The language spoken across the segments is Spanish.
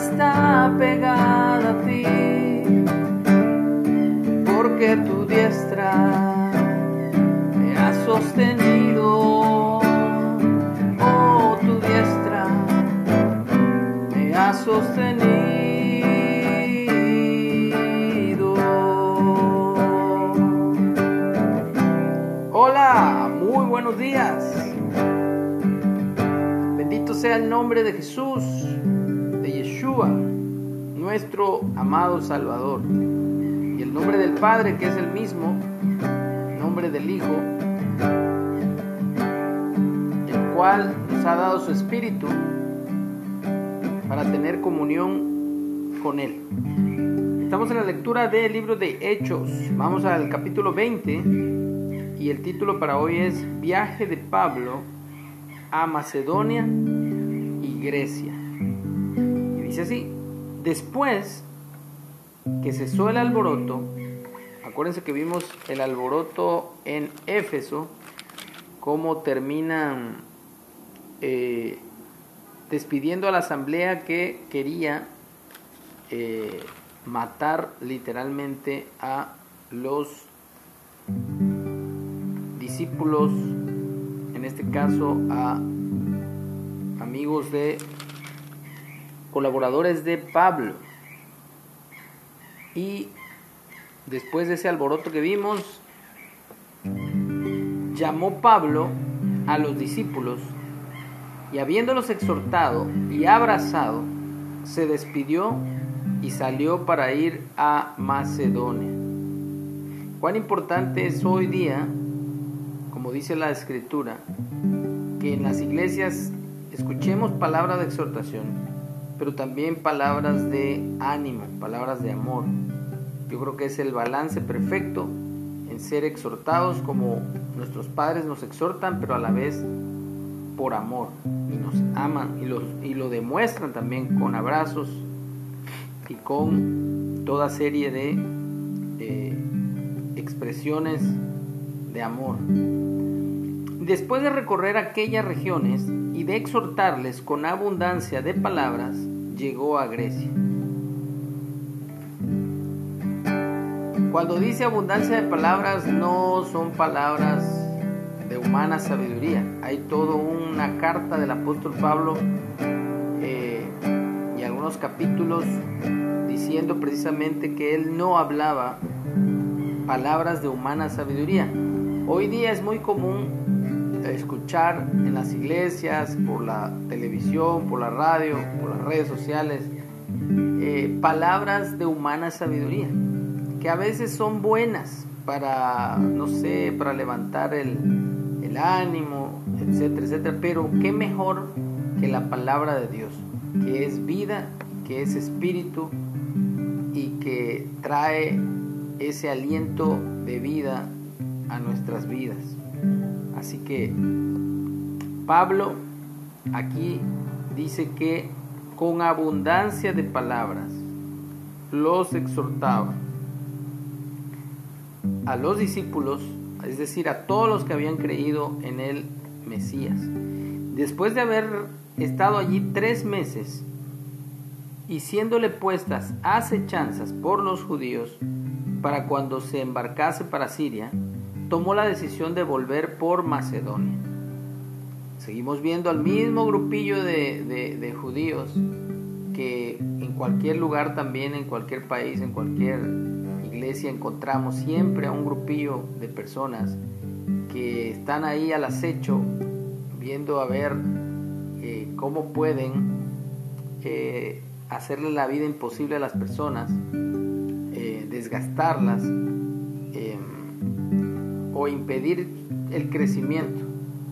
está pegada a ti, porque tu diestra me ha sostenido. Oh, tu diestra me ha sostenido. Hola, muy buenos días. Bendito sea el nombre de Jesús, Nuestro amado Salvador. Y el nombre del Padre, que es el mismo, nombre del Hijo, el cual nos ha dado su Espíritu para tener comunión con Él. Estamos en la lectura del libro de Hechos. Vamos al capítulo 20 y el título para hoy es Viaje de Pablo a Macedonia y Grecia. Así, después que cesó el alboroto, acuérdense que vimos el alboroto en Éfeso, cómo terminan eh, despidiendo a la asamblea que quería eh, matar literalmente a los discípulos en este caso a amigos de colaboradores de Pablo. Y después de ese alboroto que vimos, llamó Pablo a los discípulos y habiéndolos exhortado y abrazado, se despidió y salió para ir a Macedonia. Cuán importante es hoy día como dice la escritura, que en las iglesias escuchemos palabras de exhortación, pero también palabras de ánimo, palabras de amor. Yo creo que es el balance perfecto en ser exhortados como nuestros padres nos exhortan, pero a la vez por amor y nos aman y, los, lo demuestran también con abrazos y con toda serie de eh, expresiones de amor. Después de recorrer aquellas regiones exhortarles con abundancia de palabras, llegó a Grecia. Cuando dice abundancia de palabras, no son palabras de humana sabiduría. Hay toda una carta del apóstol Pablo eh, y algunos capítulos diciendo precisamente que él no hablaba palabras de humana sabiduría. Hoy día es muy común escuchar en las iglesias, por la televisión, por la radio, por las redes sociales, eh, palabras de humana sabiduría, que a veces son buenas para, no sé, para levantar el, el ánimo, etcétera, etcétera, pero qué mejor que la palabra de Dios, que es vida, que es espíritu y que trae ese aliento de vida a nuestras vidas. Así que Pablo aquí dice que con abundancia de palabras los exhortaba a los discípulos, es decir, a todos los que habían creído en el Mesías. Después de haber estado allí tres meses y siéndole puestas acechanzas por los judíos para cuando se embarcase para Siria, tomó la decisión de volver por Macedonia. Seguimos viendo al mismo grupillo de, judíos que en cualquier lugar también, en cualquier país, en cualquier iglesia encontramos siempre a un grupillo de personas que están ahí al acecho viendo a ver eh, cómo pueden eh, hacerle la vida imposible a las personas, eh, desgastarlas o impedir el crecimiento.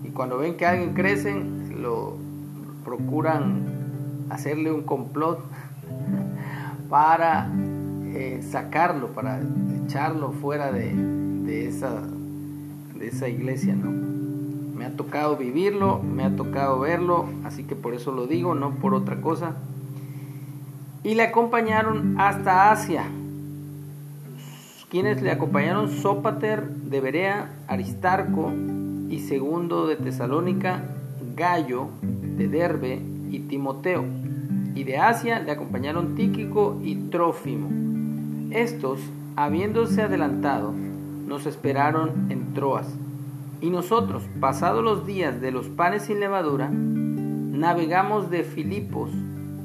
Y cuando ven que alguien crece, lo procuran hacerle un complot para eh, sacarlo, para echarlo fuera de, de, esa, de esa iglesia, ¿no? Me ha tocado vivirlo, me ha tocado verlo, así que por eso lo digo, no por otra cosa. Y le acompañaron hasta Asia, quienes le acompañaron Sópater de Berea, Aristarco y segundo de Tesalónica, Gallo de Derbe y Timoteo. y de Asia le acompañaron Tíquico y Trófimo. Estos, habiéndose adelantado, nos esperaron en Troas. Y nosotros, pasados los días de los panes sin levadura, navegamos de Filipos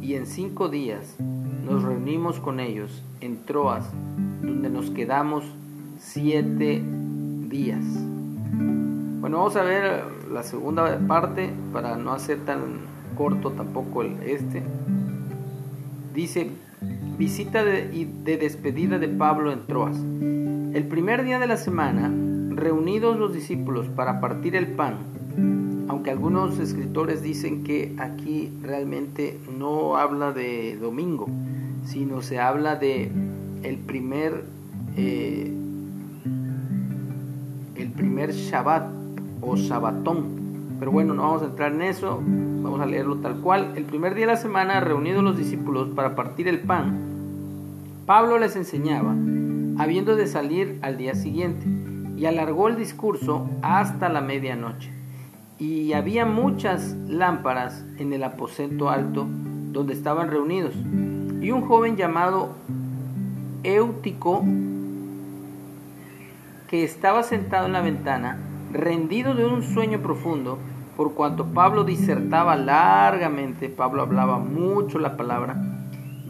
y en cinco días nos reunimos con ellos en Troas, donde nos quedamos siete días. Bueno, vamos a ver la segunda parte para no hacer tan corto tampoco el este. Dice, visita de, de despedida de Pablo en Troas. El primer día de la semana, reunidos los discípulos para partir el pan, aunque algunos escritores dicen que aquí realmente no habla de domingo, sino se habla de el primer eh, el primer Shabbat o Shabbatón pero bueno, no vamos a entrar en eso, vamos a leerlo tal cual. El primer día de la semana, reunidos los discípulos para partir el pan, Pablo les enseñaba, habiendo de salir al día siguiente, y alargó el discurso hasta la medianoche. Y había muchas lámparas en el aposento alto donde estaban reunidos. Y un joven llamado Éutico, que estaba sentado en la ventana, rendido de un sueño profundo, por cuanto Pablo disertaba largamente, Pablo hablaba mucho la palabra,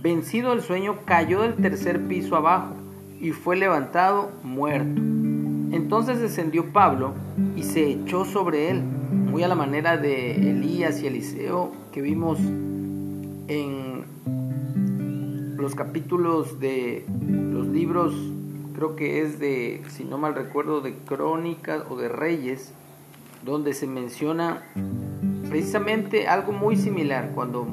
vencido del sueño, cayó del tercer piso abajo y fue levantado muerto. Entonces descendió Pablo y se echó sobre él, muy a la manera de Elías y Eliseo que vimos en los capítulos de los libros, creo que es de, si no mal recuerdo, de Crónicas o de Reyes, donde se menciona precisamente algo muy similar, cuando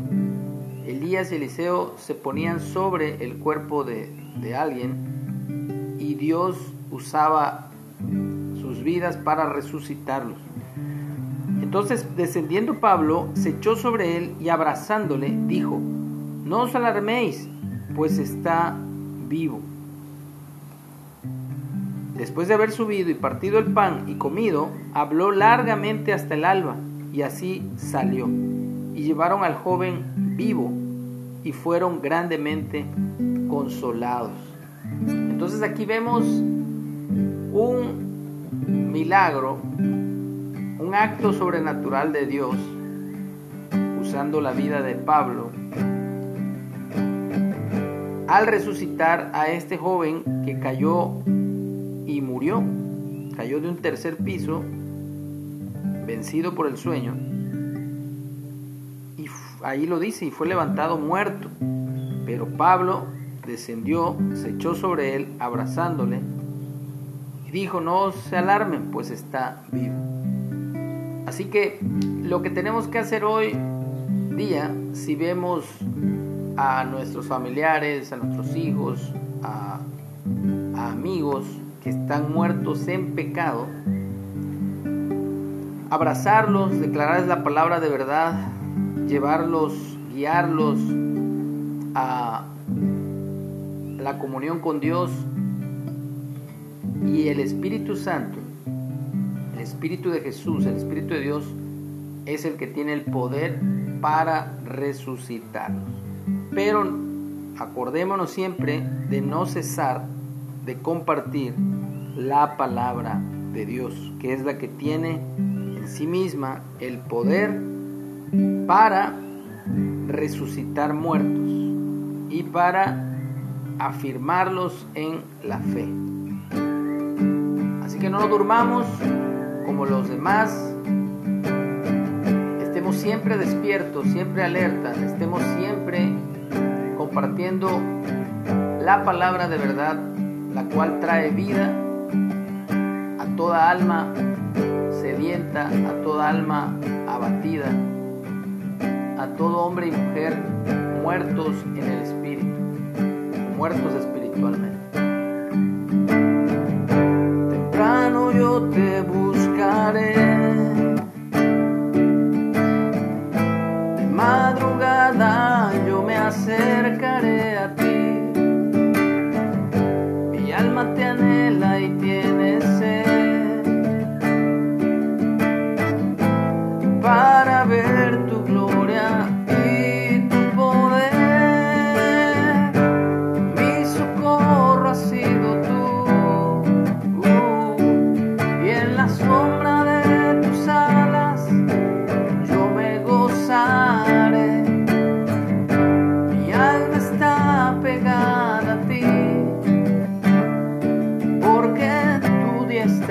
Elías y Eliseo se ponían sobre el cuerpo de, alguien y Dios usaba sus vidas para resucitarlos. Entonces, descendiendo Pablo, se echó sobre él y abrazándole, dijo, no os alarméis, pues está vivo. Después de haber subido y partido el pan y comido, habló largamente hasta el alba, y así salió. Y llevaron al joven vivo y fueron grandemente consolados. Entonces aquí vemos un milagro, un acto sobrenatural de Dios, usando la vida de Pablo, al resucitar a este joven que cayó y murió. Cayó de un tercer piso, vencido por el sueño, y ahí lo dice, y fue levantado muerto. Pero Pablo descendió, se echó sobre él, abrazándole, y dijo, no se alarmen, pues está vivo. Así que lo que tenemos que hacer hoy día, si vemos a nuestros familiares, a nuestros hijos, a, amigos, que están muertos en pecado, abrazarlos, declararles la palabra de verdad, llevarlos, guiarlos a la comunión con Dios y el Espíritu Santo, el Espíritu de Jesús, el Espíritu de Dios, es el que tiene el poder para resucitarlos. Pero acordémonos siempre de no cesar de compartir la palabra de Dios, que es la que tiene en sí misma el poder para resucitar muertos y para afirmarlos en la fe. Así que no nos durmamos como los demás, estemos siempre despiertos, siempre alertas, estemos siempre compartiendo la palabra de verdad, la cual trae vida toda alma sedienta, a toda alma abatida, a todo hombre y mujer muertos en el espíritu, muertos espiritualmente. Temprano yo te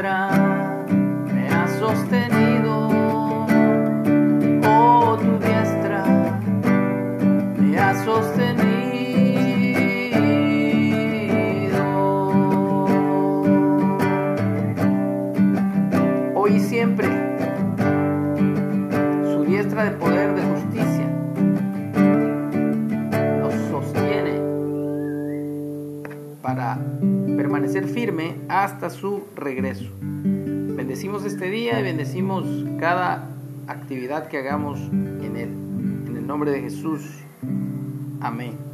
me ha sostenido. Oh, tu diestra me ha sostenido. Hoy y siempre, su diestra de poder, de justicia. Para permanecer firme hasta su regreso. Bendecimos este día y bendecimos cada actividad que hagamos en él. En el nombre de Jesús. Amén.